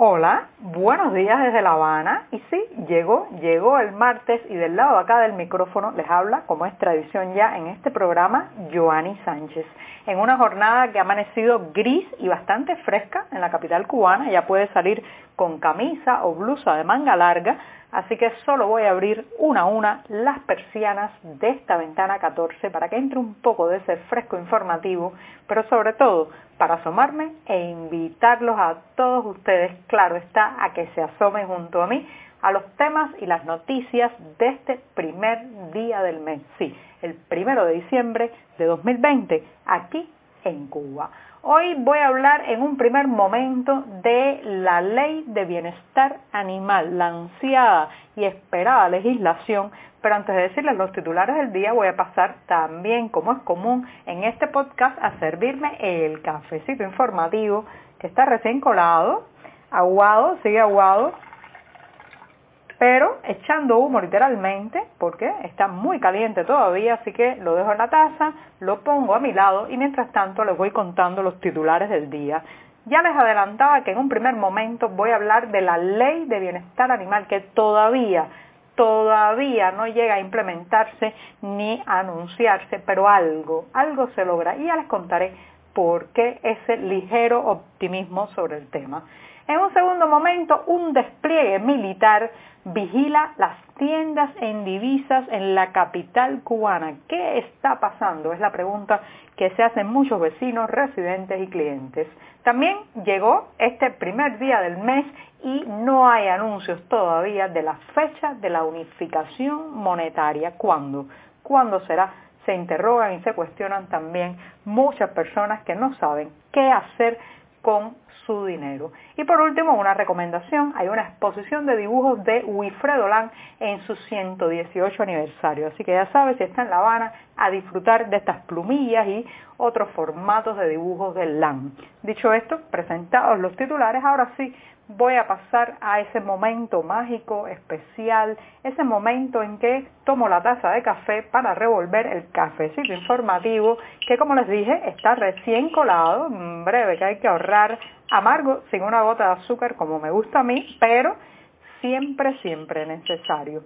Hola, buenos días desde La Habana. Y sí, llegó, llegó el martes y del lado acá del micrófono les habla, como es tradición ya en este programa, Joanny Sánchez. En una jornada que ha amanecido gris y bastante fresca en la capital cubana, ya puede salir con camisa o blusa de manga larga, así que solo voy a abrir una a una las persianas de esta ventana 14 para que entre un poco de ese fresco informativo, pero sobre todo para asomarme e invitarlos a todos ustedes, claro está, a que se asomen junto a mí a los temas y las noticias de este primer día del mes, sí, el primero de diciembre de 2020, aquí en Cuba. Hoy voy a hablar en un primer momento de la ley de bienestar animal, la ansiada y esperada legislación. Pero antes de decirles los titulares del día, voy a pasar también, como es común en este podcast, a servirme el cafecito informativo que está recién colado, aguado, sigue aguado, pero echando humo literalmente, porque está muy caliente todavía, así que lo dejo en la taza, lo pongo a mi lado y mientras tanto les voy contando los titulares del día. Ya les adelantaba que en un primer momento voy a hablar de la ley de bienestar animal que todavía todavía no llega a implementarse ni a anunciarse, pero algo, algo se logra y ya les contaré por qué ese ligero optimismo sobre el tema. En un segundo momento, un despliegue militar vigila las tiendas en divisas en la capital cubana. ¿Qué está pasando? Es la pregunta que se hacen muchos vecinos, residentes y clientes. También llegó este primer día del mes y no hay anuncios todavía de la fecha de la unificación monetaria. ¿Cuándo? ¿Cuándo será? Se interrogan y se cuestionan también muchas personas que no saben qué hacer con su dinero. Y por último, una recomendación, hay una exposición de dibujos de Wilfredo Lan en su 118 aniversario. Así que ya sabes, si está en La Habana, a disfrutar de estas plumillas y otros formatos de dibujos de Lan. Dicho esto, presentados los titulares, ahora sí voy a pasar a ese momento mágico, especial, ese momento en que tomo la taza de café para revolver el cafecito informativo que como les dije está recién colado, en breve que hay que ahorrar amargo sin una gota de azúcar como me gusta a mí, pero siempre, siempre necesario.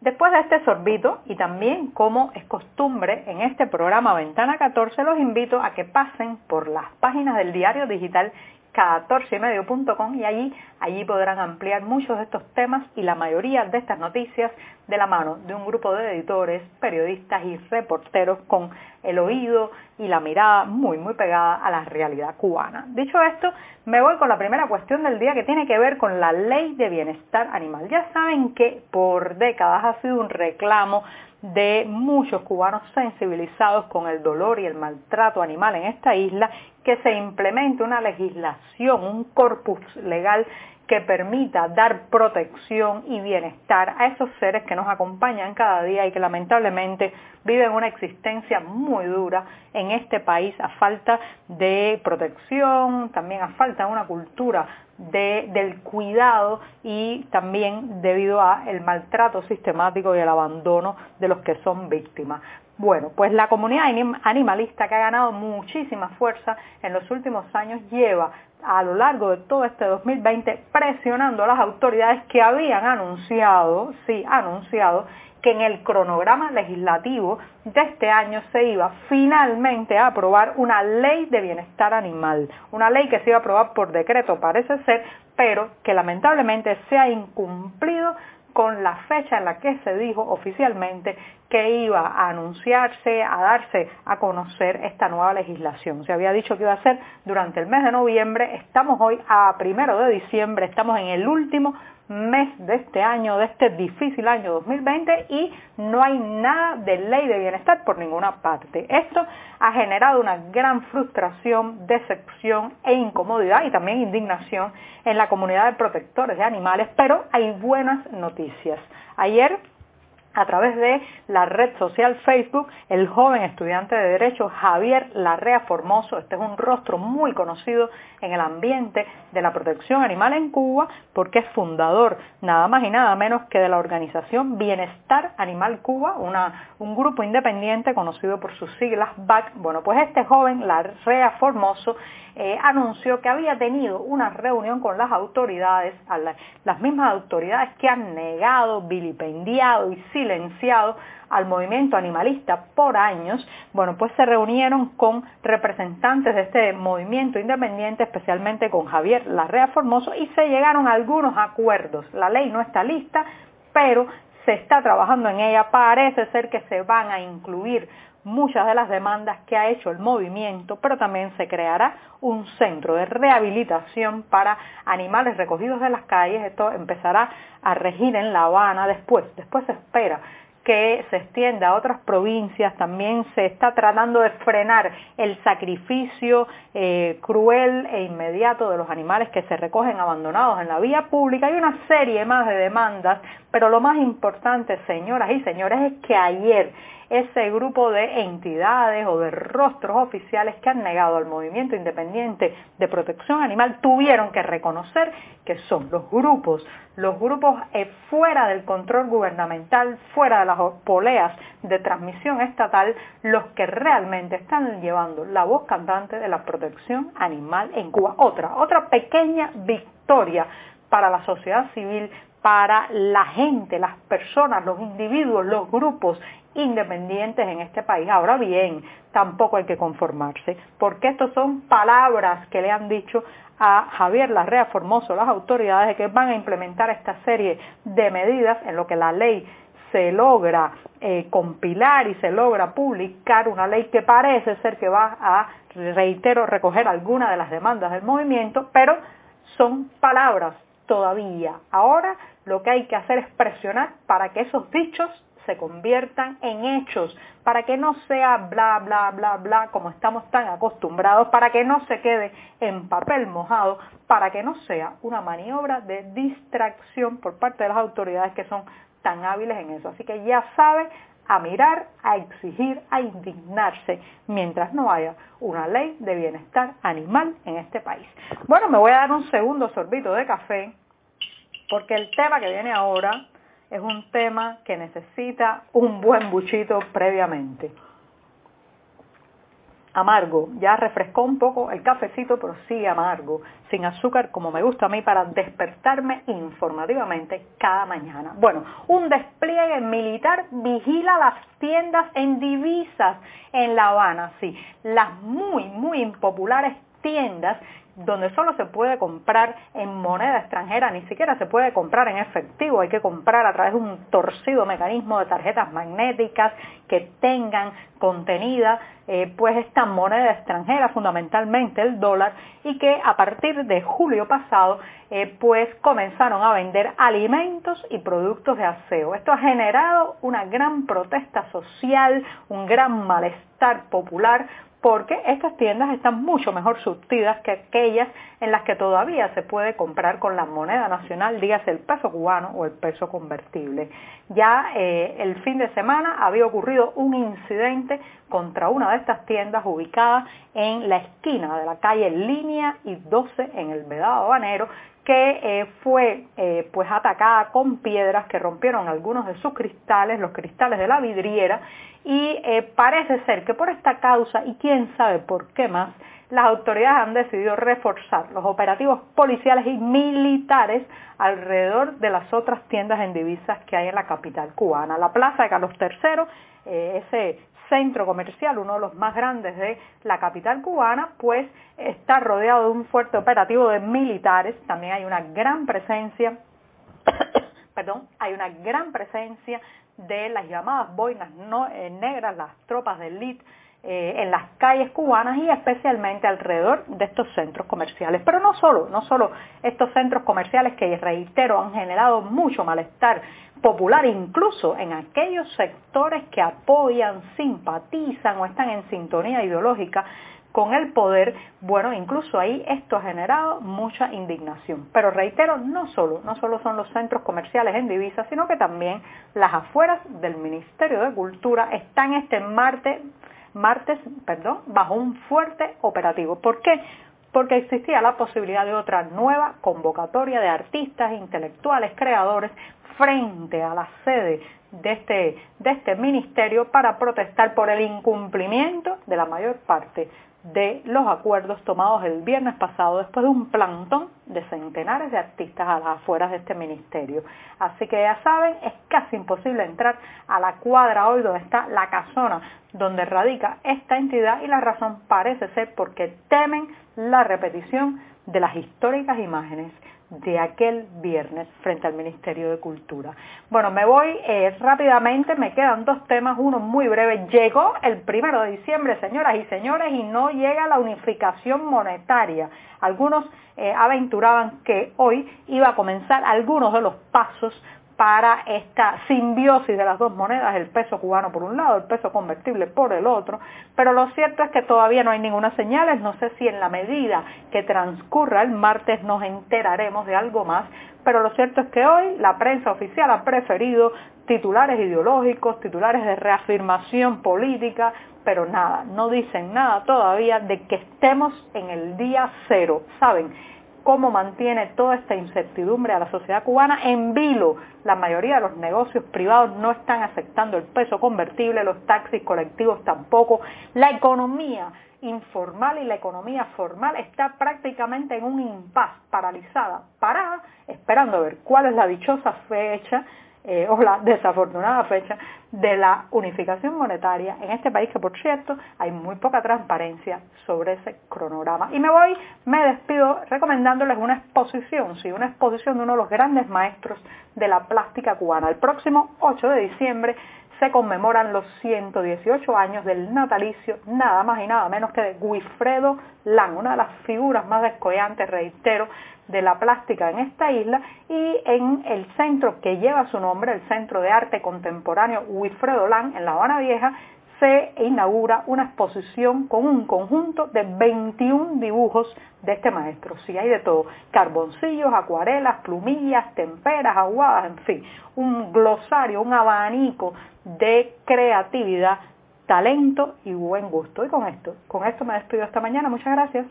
Después de este sorbito, y también como es costumbre en este programa Ventana 14, los invito a que pasen por las páginas del diario digital 14ymedio.com y allí, allí podrán ampliar muchos de estos temas y la mayoría de estas noticias de la mano de un grupo de editores, periodistas y reporteros con el oído y la mirada muy muy pegada a la realidad cubana. Dicho esto, me voy con la primera cuestión del día que tiene que ver con la ley de bienestar animal. Ya saben que por décadas ha sido un reclamo de muchos cubanos sensibilizados con el dolor y el maltrato animal en esta isla, que se implemente una legislación, un corpus legal que permita dar protección y bienestar a esos seres que nos acompañan cada día y que lamentablemente viven una existencia muy dura en este país a falta de protección, también a falta de una cultura del cuidado y también debido a el maltrato sistemático y el abandono de los que son víctimas. Bueno, pues la comunidad animalista que ha ganado muchísima fuerza en los últimos años lleva a lo largo de todo este 2020 presionando a las autoridades que habían anunciado, sí, anunciado que en el cronograma legislativo de este año se iba finalmente a aprobar una ley de bienestar animal, una ley que se iba a aprobar por decreto parece ser, pero que lamentablemente se ha incumplido con la fecha en la que se dijo oficialmente que iba a anunciarse, a darse a conocer esta nueva legislación. Se había dicho que iba a ser durante el mes de noviembre, estamos hoy a primero de diciembre, estamos en el último mes de este año, de este difícil año 2020 y no hay nada de ley de bienestar por ninguna parte. Esto ha generado una gran frustración, decepción e incomodidad y también indignación en la comunidad de protectores de animales, pero hay buenas noticias. Ayer a través de la red social Facebook, el joven estudiante de Derecho Javier Larrea Formoso. Este es un rostro muy conocido en el ambiente de la protección animal en Cuba porque es fundador nada más y nada menos que de la organización Bienestar Animal Cuba, un grupo independiente conocido por sus siglas BAC. Bueno, pues este joven Larrea Formoso eh, anunció que había tenido una reunión con las autoridades, las mismas autoridades que han negado, vilipendiado y silenciado al movimiento animalista por años, bueno, pues se reunieron con representantes de este movimiento independiente, especialmente con Javier Larrea Formoso, y se llegaron a algunos acuerdos. La ley no está lista, pero se está trabajando en ella. Parece ser que se van a incluir muchas de las demandas que ha hecho el movimiento, pero también se creará un centro de rehabilitación para animales recogidos de las calles. Esto empezará a regir en La Habana después. Después se espera que se extienda a otras provincias, también se está tratando de frenar el sacrificio eh, cruel e inmediato de los animales que se recogen abandonados en la vía pública. Hay una serie más de demandas, pero lo más importante, señoras y señores, es que ayer ese grupo de entidades o de rostros oficiales que han negado al movimiento independiente de protección animal tuvieron que reconocer que son los grupos, los grupos eh, fuera del control gubernamental, fuera de las poleas de transmisión estatal, los que realmente están llevando la voz cantante de la protección animal en Cuba. Otra, otra pequeña victoria para la sociedad civil, para la gente, las personas, los individuos, los grupos independientes en este país. Ahora bien, tampoco hay que conformarse, porque estas son palabras que le han dicho a Javier Larrea Formoso las autoridades de que van a implementar esta serie de medidas en lo que la ley se logra eh, compilar y se logra publicar una ley que parece ser que va a, reitero, recoger algunas de las demandas del movimiento, pero son palabras todavía. Ahora lo que hay que hacer es presionar para que esos dichos se conviertan en hechos, para que no sea bla, bla, bla, bla, como estamos tan acostumbrados, para que no se quede en papel mojado, para que no sea una maniobra de distracción por parte de las autoridades que son tan hábiles en eso. Así que ya sabe a mirar, a exigir, a indignarse, mientras no haya una ley de bienestar animal en este país. Bueno, me voy a dar un segundo sorbito de café, porque el tema que viene ahora es un tema que necesita un buen buchito previamente. Amargo, ya refrescó un poco el cafecito, pero sigue amargo, sin azúcar como me gusta a mí para despertarme informativamente cada mañana. Bueno, un despliegue militar vigila las tiendas en divisas en La Habana, sí, las muy, muy impopulares tiendas donde solo se puede comprar en moneda extranjera, ni siquiera se puede comprar en efectivo, hay que comprar a través de un torcido mecanismo de tarjetas magnéticas que tengan contenida eh, pues esta moneda extranjera, fundamentalmente el dólar, y que a partir de julio pasado eh, pues comenzaron a vender alimentos y productos de aseo. Esto ha generado una gran protesta social, un gran malestar popular porque estas tiendas están mucho mejor surtidas que aquellas en las que todavía se puede comprar con la moneda nacional, dígase el peso cubano o el peso convertible. Ya eh, el fin de semana había ocurrido un incidente contra una de estas tiendas ubicada en la esquina de la calle Línea y 12 en el Vedado Habanero que eh, fue eh, pues atacada con piedras que rompieron algunos de sus cristales, los cristales de la vidriera, y eh, parece ser que por esta causa, y quién sabe por qué más, las autoridades han decidido reforzar los operativos policiales y militares alrededor de las otras tiendas en divisas que hay en la capital cubana. La Plaza de Carlos III, ese centro comercial, uno de los más grandes de la capital cubana, pues está rodeado de un fuerte operativo de militares, también hay una gran presencia, perdón, hay una gran presencia de las llamadas boinas eh, negras, las tropas de elite eh, en las calles cubanas y especialmente alrededor de estos centros comerciales. Pero no solo, no solo estos centros comerciales que, reitero, han generado mucho malestar popular, incluso en aquellos sectores que apoyan, simpatizan o están en sintonía ideológica con el poder, bueno, incluso ahí esto ha generado mucha indignación. Pero reitero, no solo, no solo son los centros comerciales en divisas, sino que también las afueras del Ministerio de Cultura están este martes, martes, perdón, bajo un fuerte operativo. ¿Por qué? Porque existía la posibilidad de otra nueva convocatoria de artistas, intelectuales, creadores frente a la sede de este, de este ministerio para protestar por el incumplimiento de la mayor parte de los acuerdos tomados el viernes pasado después de un plantón de centenares de artistas a las afueras de este ministerio. Así que ya saben, es casi imposible entrar a la cuadra hoy donde está la casona donde radica esta entidad y la razón parece ser porque temen la repetición de las históricas imágenes de aquel viernes frente al Ministerio de Cultura. Bueno, me voy eh, rápidamente, me quedan dos temas, uno muy breve. Llegó el primero de diciembre, señoras y señores, y no llega la unificación monetaria. Algunos eh, aventuraban que hoy iba a comenzar algunos de los pasos para esta simbiosis de las dos monedas, el peso cubano por un lado, el peso convertible por el otro, pero lo cierto es que todavía no hay ninguna señal, no sé si en la medida que transcurra el martes nos enteraremos de algo más, pero lo cierto es que hoy la prensa oficial ha preferido titulares ideológicos, titulares de reafirmación política, pero nada, no dicen nada todavía de que estemos en el día cero, ¿saben? Cómo mantiene toda esta incertidumbre a la sociedad cubana en vilo. La mayoría de los negocios privados no están aceptando el peso convertible, los taxis colectivos tampoco. La economía informal y la economía formal está prácticamente en un impas, paralizada, parada, esperando a ver cuál es la dichosa fecha eh, o la desafortunada fecha de la unificación monetaria en este país que por cierto hay muy poca transparencia sobre ese cronograma. Y me voy, me despido recomendándoles una exposición, sí, una exposición de uno de los grandes maestros de la plástica cubana. El próximo 8 de diciembre se conmemoran los 118 años del natalicio, nada más y nada menos que de Guifredo Lang, una de las figuras más descollantes, reitero, de la plástica en esta isla y en el centro que lleva su nombre, el Centro de Arte Contemporáneo Wilfredo Lang en La Habana Vieja, se inaugura una exposición con un conjunto de 21 dibujos de este maestro. Sí, hay de todo, carboncillos, acuarelas, plumillas, temperas, aguadas, en fin, un glosario, un abanico de creatividad, talento y buen gusto. Y con esto, con esto me despido esta mañana. Muchas gracias.